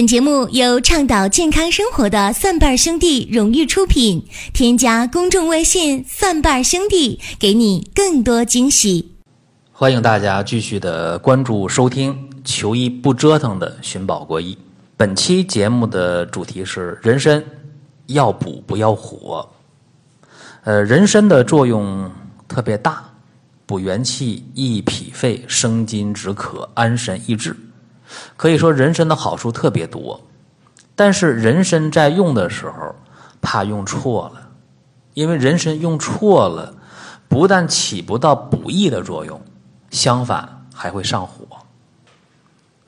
本节目由倡导健康生活的蒜瓣兄弟荣誉出品。添加公众微信“蒜瓣兄弟”，给你更多惊喜。欢迎大家继续的关注收听“求医不折腾”的寻宝国医。本期节目的主题是人参要补不要火。呃，人参的作用特别大，补元气、益脾肺、生津止渴、安神益智。可以说人参的好处特别多，但是人参在用的时候怕用错了，因为人参用错了，不但起不到补益的作用，相反还会上火。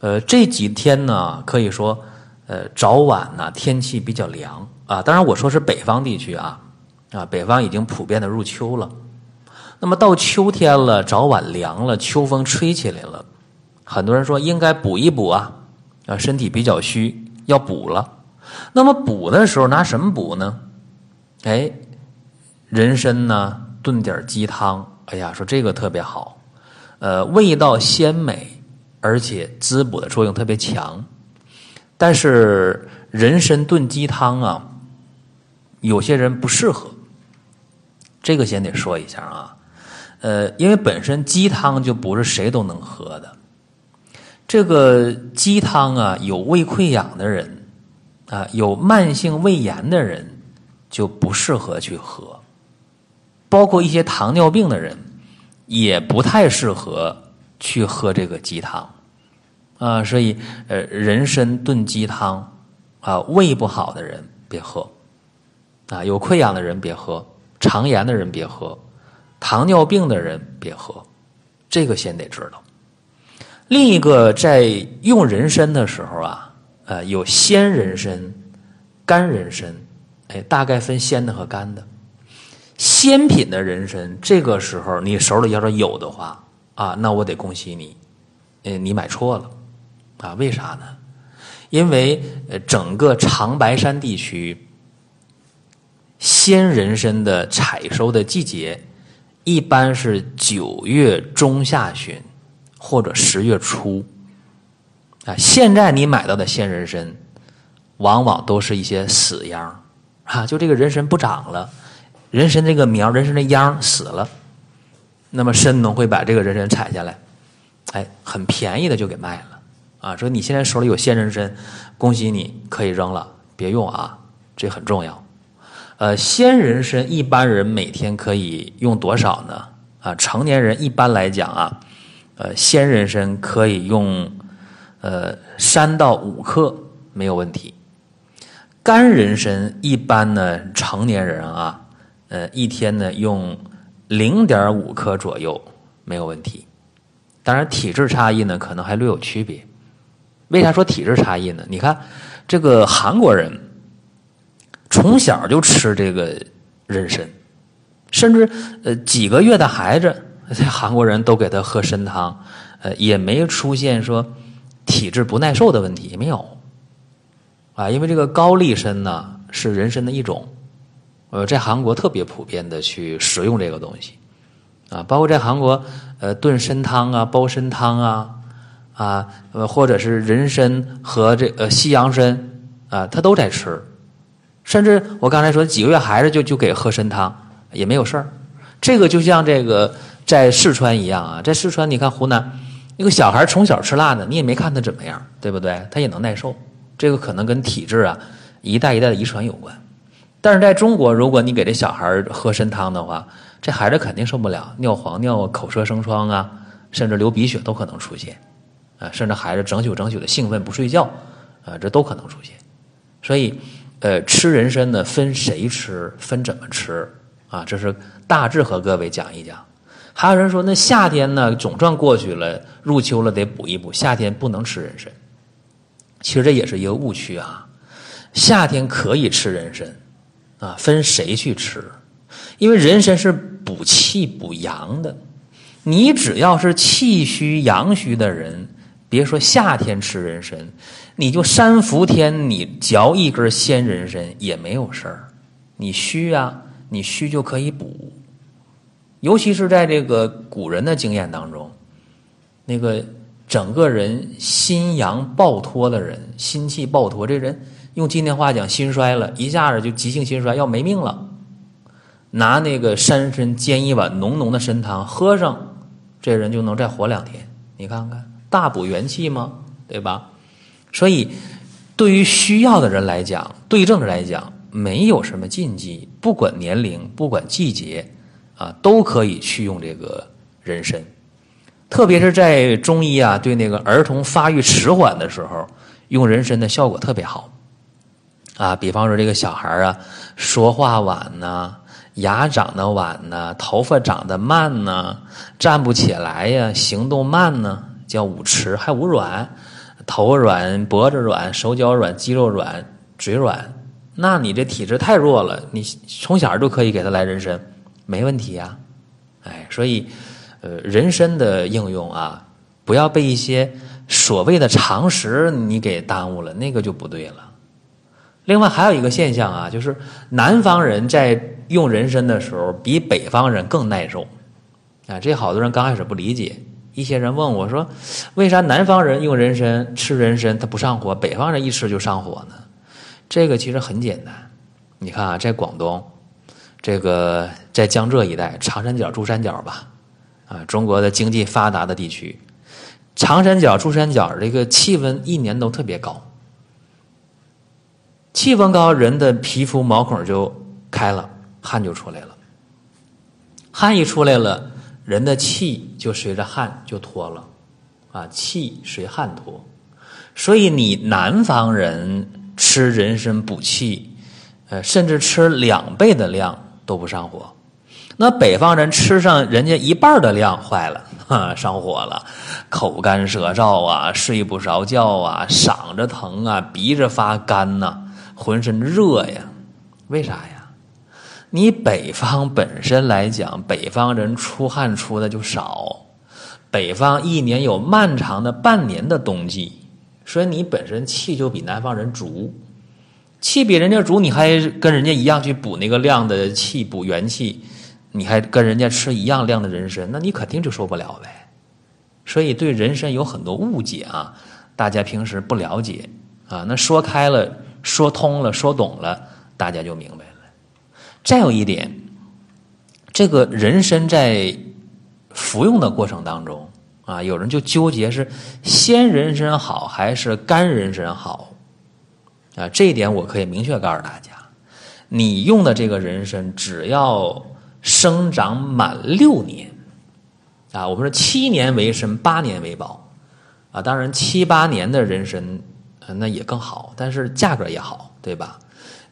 呃，这几天呢，可以说，呃，早晚呢天气比较凉啊，当然我说是北方地区啊，啊，北方已经普遍的入秋了，那么到秋天了，早晚凉了，秋风吹起来了。很多人说应该补一补啊，啊，身体比较虚，要补了。那么补的时候拿什么补呢？哎，人参呢，炖点鸡汤。哎呀，说这个特别好，呃，味道鲜美，而且滋补的作用特别强。但是人参炖鸡汤啊，有些人不适合。这个先得说一下啊，呃，因为本身鸡汤就不是谁都能喝的。这个鸡汤啊，有胃溃疡的人啊，有慢性胃炎的人就不适合去喝，包括一些糖尿病的人也不太适合去喝这个鸡汤啊。所以，呃，人参炖鸡汤啊，胃不好的人别喝啊，有溃疡的人别喝，肠炎的人别喝，糖尿病的人别喝，这个先得知道。另一个在用人参的时候啊，呃，有鲜人参、干人参，哎，大概分鲜的和干的。鲜品的人参，这个时候你手里要是有的话啊，那我得恭喜你，呃，你买错了啊？为啥呢？因为呃，整个长白山地区鲜人参的采收的季节一般是九月中下旬。或者十月初，啊，现在你买到的鲜人参，往往都是一些死秧啊，就这个人参不长了，人参这个苗，人参的秧死了，那么参农会把这个人参采下来，哎，很便宜的就给卖了，啊，说你现在手里有鲜人参，恭喜你可以扔了，别用啊，这很重要。呃，鲜人参一般人每天可以用多少呢？啊，成年人一般来讲啊。呃，鲜人参可以用，呃，三到五克没有问题。干人参一般呢，成年人啊，呃，一天呢用零点五克左右没有问题。当然，体质差异呢可能还略有区别。为啥说体质差异呢？你看这个韩国人从小就吃这个人参，甚至呃几个月的孩子。在韩国人都给他喝参汤，呃，也没出现说体质不耐受的问题，没有啊。因为这个高丽参呢是人参的一种，呃，在韩国特别普遍的去食用这个东西啊，包括在韩国呃炖参汤啊、煲参汤啊啊，呃，或者是人参和这呃西洋参啊，他都在吃，甚至我刚才说几个月孩子就就给喝参汤也没有事儿，这个就像这个。在四川一样啊，在四川你看湖南，一个小孩从小吃辣的，你也没看他怎么样，对不对？他也能耐受，这个可能跟体质啊一代一代的遗传有关。但是在中国，如果你给这小孩喝参汤的话，这孩子肯定受不了，尿黄尿、口舌生疮啊，甚至流鼻血都可能出现啊，甚至孩子整宿整宿的兴奋不睡觉啊，这都可能出现。所以，呃，吃人参呢，分谁吃，分怎么吃啊，这是大致和各位讲一讲。还有人说，那夏天呢，总算过去了，入秋了，得补一补。夏天不能吃人参，其实这也是一个误区啊。夏天可以吃人参，啊，分谁去吃，因为人参是补气补阳的。你只要是气虚阳虚的人，别说夏天吃人参，你就三伏天你嚼一根鲜人参也没有事儿。你虚啊，你虚就可以补。尤其是在这个古人的经验当中，那个整个人心阳暴脱的人，心气暴脱，这人用今天话讲，心衰了，一下子就急性心衰，要没命了。拿那个山参煎一碗浓浓的参汤喝上，这人就能再活两天。你看看，大补元气吗？对吧？所以，对于需要的人来讲，对症来讲，没有什么禁忌，不管年龄，不管季节，啊，都可以去用这个人参。特别是在中医啊，对那个儿童发育迟缓的时候，用人参的效果特别好。啊，比方说这个小孩啊，说话晚呐。牙长得晚呢，头发长得慢呢，站不起来呀，行动慢呢，叫五迟，还五软，头软、脖子软、手脚软、肌肉软、嘴软，那你这体质太弱了，你从小就可以给他来人参，没问题呀。哎，所以，呃，人参的应用啊，不要被一些所谓的常识你给耽误了，那个就不对了。另外还有一个现象啊，就是南方人在用人参的时候比北方人更耐受，啊，这好多人刚开始不理解。一些人问我说：“为啥南方人用人参吃人参他不上火，北方人一吃就上火呢？”这个其实很简单，你看啊，在广东，这个在江浙一带，长三角、珠三角吧，啊，中国的经济发达的地区，长三角、珠三角这个气温一年都特别高。气温高，人的皮肤毛孔就开了，汗就出来了。汗一出来了，人的气就随着汗就脱了，啊，气随汗脱。所以你南方人吃人参补气，呃，甚至吃两倍的量都不上火。那北方人吃上人家一半的量，坏了，上火了，口干舌燥啊，睡不着觉啊，嗓子疼啊，鼻子发干呐。浑身热呀，为啥呀？你北方本身来讲，北方人出汗出的就少，北方一年有漫长的半年的冬季，所以你本身气就比南方人足，气比人家足，你还跟人家一样去补那个量的气，补元气，你还跟人家吃一样量的人参，那你肯定就受不了呗。所以对人参有很多误解啊，大家平时不了解啊，那说开了。说通了，说懂了，大家就明白了。再有一点，这个人参在服用的过程当中啊，有人就纠结是鲜人参好还是干人参好啊？这一点我可以明确告诉大家：你用的这个人参，只要生长满六年啊，我们说七年为参，八年为宝啊。当然，七八年的人参。那也更好，但是价格也好，对吧？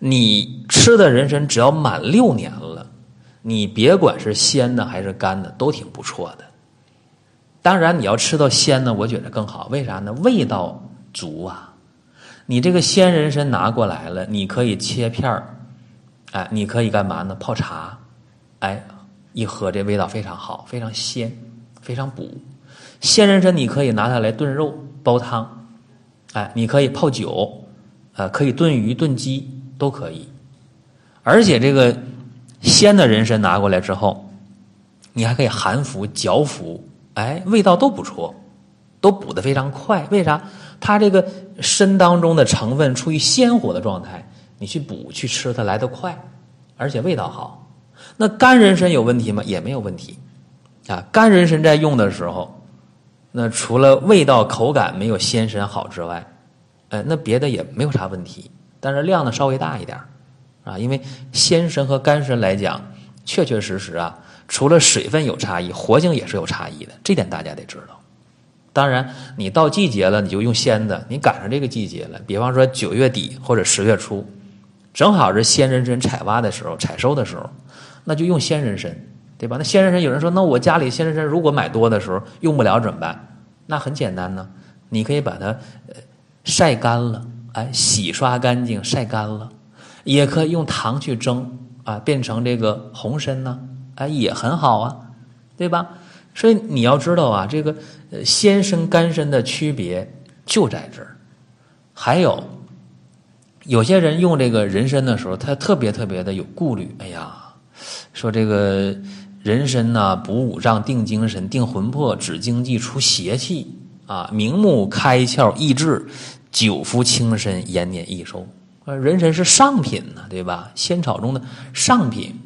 你吃的人参只要满六年了，你别管是鲜的还是干的，都挺不错的。当然，你要吃到鲜的，我觉得更好。为啥呢？味道足啊！你这个鲜人参拿过来了，你可以切片儿，哎，你可以干嘛呢？泡茶，哎，一喝这味道非常好，非常鲜，非常补。鲜人参你可以拿它来炖肉、煲汤。哎，你可以泡酒，呃，可以炖鱼、炖鸡都可以。而且这个鲜的人参拿过来之后，你还可以含服、嚼服，哎，味道都不错，都补的非常快。为啥？它这个参当中的成分处于鲜活的状态，你去补去吃它来得快，而且味道好。那干人参有问题吗？也没有问题。啊，干人参在用的时候。那除了味道口感没有鲜参好之外，呃，那别的也没有啥问题，但是量呢稍微大一点啊，因为鲜参和干参来讲，确确实实啊，除了水分有差异，活性也是有差异的，这点大家得知道。当然，你到季节了，你就用鲜的，你赶上这个季节了，比方说九月底或者十月初，正好是鲜人参采挖的时候、采收的时候，那就用鲜人参。对吧？那鲜人参有人说，那我家里鲜人参如果买多的时候用不了怎么办？那很简单呢，你可以把它呃晒干了，哎，洗刷干净，晒干了，也可以用糖去蒸啊，变成这个红参呢，哎，也很好啊，对吧？所以你要知道啊，这个鲜参干参的区别就在这儿。还有有些人用这个人参的时候，他特别特别的有顾虑，哎呀，说这个。人参呢，补五脏、定精神、定魂魄、止经济、除邪气啊，明目开窍益智，久服轻身延年益寿。人参是上品呢，对吧？仙草中的上品。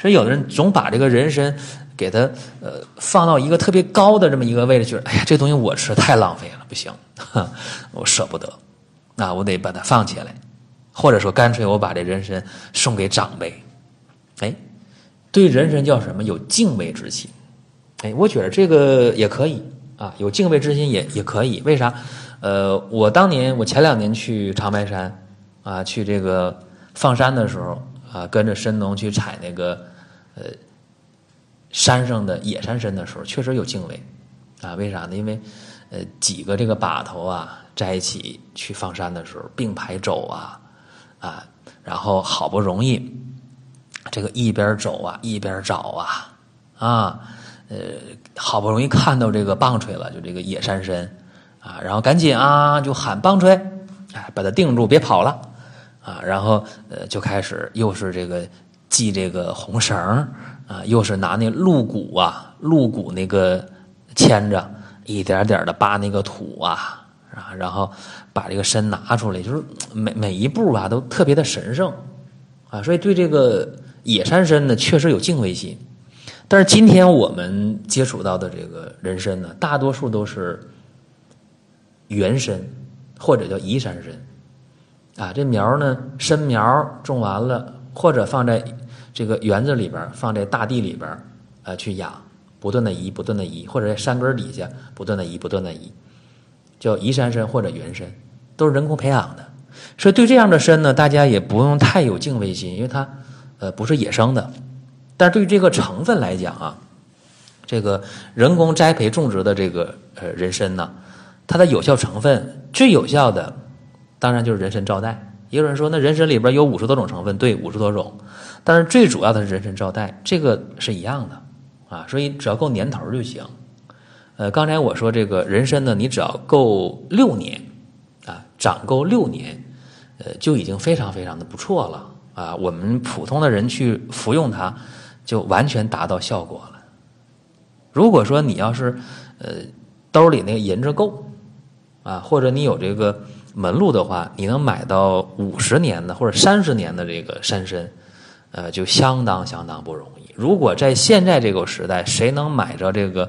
所以有的人总把这个人参给它呃放到一个特别高的这么一个位置，觉得哎呀，这东西我吃太浪费了，不行，我舍不得，啊我得把它放起来，或者说干脆我把这人参送给长辈。哎，对人参叫什么？有敬畏之心。哎，我觉得这个也可以啊，有敬畏之心也也可以。为啥？呃，我当年我前两年去长白山啊，去这个放山的时候啊，跟着神农去采那个呃山上的野山参的时候，确实有敬畏啊。为啥呢？因为呃几个这个把头啊在一起去放山的时候并排走啊啊，然后好不容易这个一边走啊一边找啊啊。呃，好不容易看到这个棒槌了，就这个野山参啊，然后赶紧啊就喊棒槌，哎，把它定住，别跑了啊，然后呃就开始又是这个系这个红绳啊，又是拿那鹿骨啊，鹿骨那个牵着，一点点的扒那个土啊，啊，然后把这个参拿出来，就是每每一步吧都特别的神圣啊，所以对这个野山参呢，确实有敬畏心。但是今天我们接触到的这个人参呢，大多数都是原参或者叫移山参，啊，这苗呢，参苗种完了，或者放在这个园子里边，放在大地里边，啊，去养，不断的移，不断的移，或者在山根底下不断的移，不断的移，叫移山参或者原参，都是人工培养的。所以对这样的参呢，大家也不用太有敬畏心，因为它呃不是野生的。但是对于这个成分来讲啊，这个人工栽培种植的这个呃人参呢，它的有效成分最有效的，当然就是人参皂苷。也有人说，那人参里边有五十多种成分，对，五十多种。但是最主要的是人参皂苷，这个是一样的啊，所以只要够年头就行。呃，刚才我说这个人参呢，你只要够六年啊，长够六年，呃，就已经非常非常的不错了啊。我们普通的人去服用它。就完全达到效果了。如果说你要是呃兜里那个银子够啊，或者你有这个门路的话，你能买到五十年的或者三十年的这个山参，呃，就相当相当不容易。如果在现在这个时代，谁能买着这个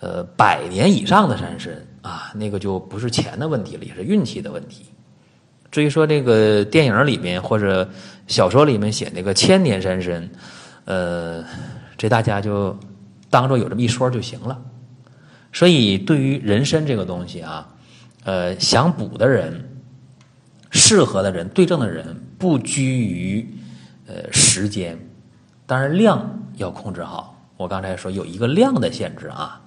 呃百年以上的山参啊，那个就不是钱的问题了，也是运气的问题。至于说这个电影里面或者小说里面写那个千年山参。呃，这大家就当做有这么一说就行了。所以，对于人参这个东西啊，呃，想补的人、适合的人、对症的人，不拘于呃时间，当然量要控制好。我刚才说有一个量的限制啊。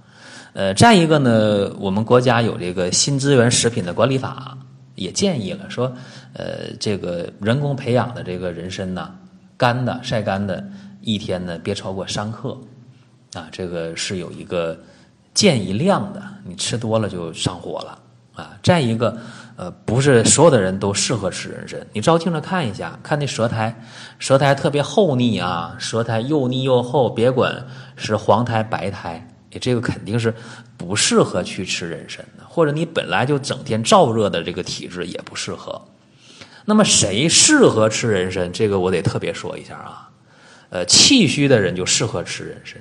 呃，再一个呢，我们国家有这个新资源食品的管理法，也建议了说，呃，这个人工培养的这个人参呢，干的、晒干的。一天呢，别超过三克，啊，这个是有一个建议量的，你吃多了就上火了，啊，再一个，呃，不是所有的人都适合吃人参，你照镜子看一下，看那舌苔，舌苔特别厚腻啊，舌苔又腻又厚，别管是黄苔白苔，这个肯定是不适合去吃人参的，或者你本来就整天燥热的这个体质也不适合。那么谁适合吃人参？这个我得特别说一下啊。呃，气虚的人就适合吃人参。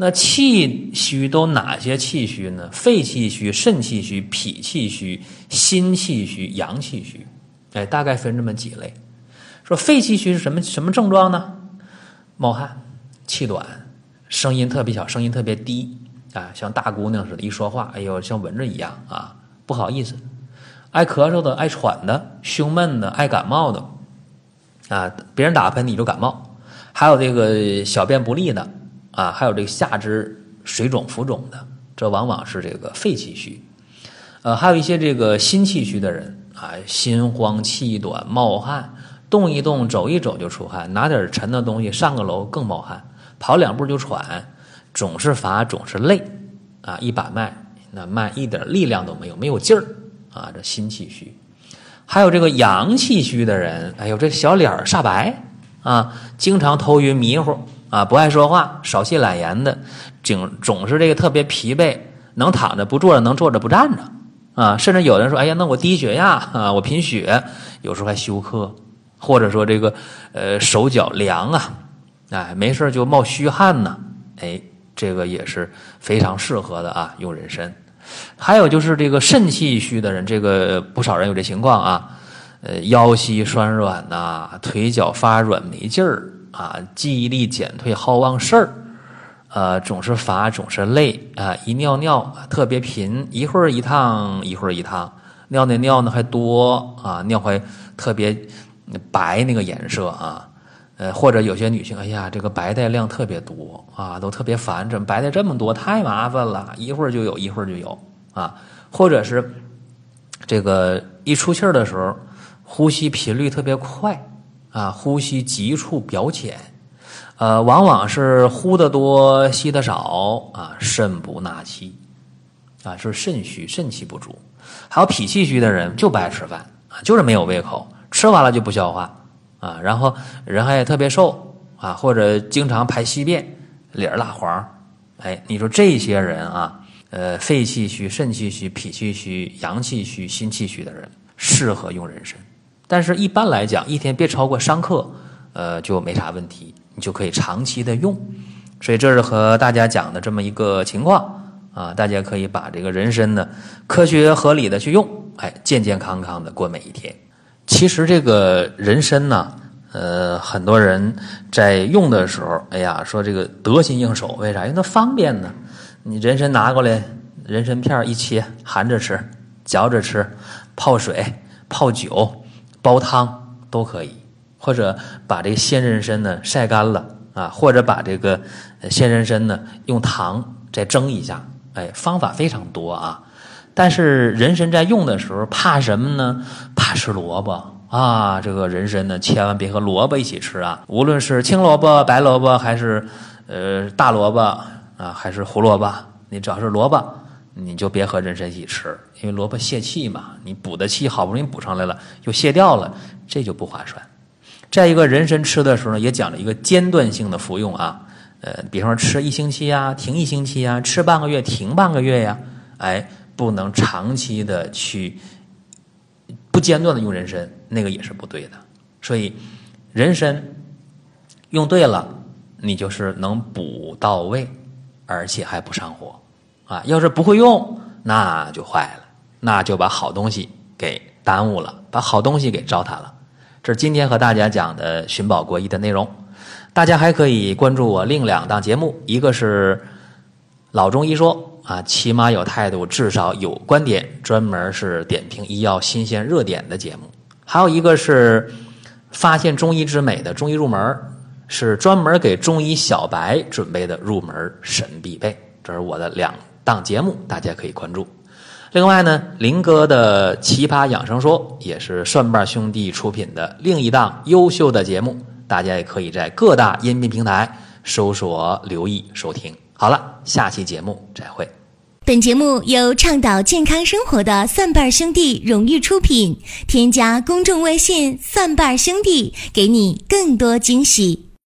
那气虚都哪些气虚呢？肺气虚、肾气虚、脾气虚、心气虚、阳气虚。哎，大概分这么几类。说肺气虚是什么什么症状呢？冒汗、气短、声音特别小、声音特别低啊，像大姑娘似的，一说话，哎呦，像蚊子一样啊，不好意思。爱咳嗽的、爱喘的、胸闷的、爱感冒的啊，别人打喷嚏就感冒。还有这个小便不利的啊，还有这个下肢水肿浮肿的，这往往是这个肺气虚。呃，还有一些这个心气虚的人啊，心慌气短、冒汗，动一动、走一走就出汗，拿点沉的东西上个楼更冒汗，跑两步就喘，总是乏，总是累啊，一把脉那脉一点力量都没有，没有劲儿啊，这心气虚。还有这个阳气虚的人，哎呦，这小脸煞白。啊，经常头晕迷糊啊，不爱说话，少气懒言的，总总是这个特别疲惫，能躺着不坐着，能坐着不站着啊。甚至有人说：“哎呀，那我低血压啊，我贫血，有时候还休克，或者说这个呃手脚凉啊，哎，没事就冒虚汗呢。”哎，这个也是非常适合的啊，用人参。还有就是这个肾气虚的人，这个不少人有这情况啊，呃，腰膝酸软呐，腿脚发软没劲儿啊，记忆力减退，好忘事儿，呃，总是乏，总是累啊，一尿尿特别频，一会儿一趟，一会儿一趟，尿那尿呢还多啊，尿还特别白那个颜色啊。呃，或者有些女性，哎呀，这个白带量特别多啊，都特别烦，怎么白带这么多？太麻烦了，一会儿就有，一会儿就有啊。或者是这个一出气儿的时候，呼吸频率特别快啊，呼吸急促表浅，呃，往往是呼的多，吸的少啊，肾不纳气啊，是肾虚，肾气不足。还有脾气虚的人就不爱吃饭啊，就是没有胃口，吃完了就不消化。啊，然后人还特别瘦啊，或者经常排稀便，脸蜡黄，哎，你说这些人啊，呃，肺气虚、肾气虚、脾气虚、阳气虚、心气虚的人，适合用人参。但是，一般来讲，一天别超过三克，呃，就没啥问题，你就可以长期的用。所以，这是和大家讲的这么一个情况啊，大家可以把这个人参呢，科学合理的去用，哎，健健康康的过每一天。其实这个人参呢，呃，很多人在用的时候，哎呀，说这个得心应手，为啥？因为它方便呢。你人参拿过来，人参片一切，含着吃，嚼着吃，泡水、泡酒、煲汤都可以。或者把这个鲜人参呢晒干了啊，或者把这个鲜人参呢用糖再蒸一下，哎，方法非常多啊。但是人参在用的时候怕什么呢？怕吃萝卜啊！这个人参呢，千万别和萝卜一起吃啊！无论是青萝卜、白萝卜，还是呃大萝卜啊，还是胡萝卜，你只要是萝卜，你就别和人参一起吃，因为萝卜泄气嘛。你补的气好不容易补上来了，又泄掉了，这就不划算。再一个人参吃的时候呢，也讲了一个间断性的服用啊，呃，比方说吃一星期呀，停一星期呀，吃半个月停半个月呀，哎。不能长期的去不间断的用人参，那个也是不对的。所以人参用对了，你就是能补到位，而且还不上火啊。要是不会用，那就坏了，那就把好东西给耽误了，把好东西给糟蹋了。这是今天和大家讲的寻宝国医的内容。大家还可以关注我另两档节目，一个是老中医说。啊，起码有态度，至少有观点，专门是点评医药新鲜热点的节目。还有一个是发现中医之美的中医入门，是专门给中医小白准备的入门神必备。这是我的两档节目，大家可以关注。另外呢，林哥的奇葩养生说也是蒜瓣兄弟出品的另一档优秀的节目，大家也可以在各大音频平台搜索留意收听。好了，下期节目再会。本节目由倡导健康生活的蒜瓣兄弟荣誉出品。添加公众微信“蒜瓣兄弟”，给你更多惊喜。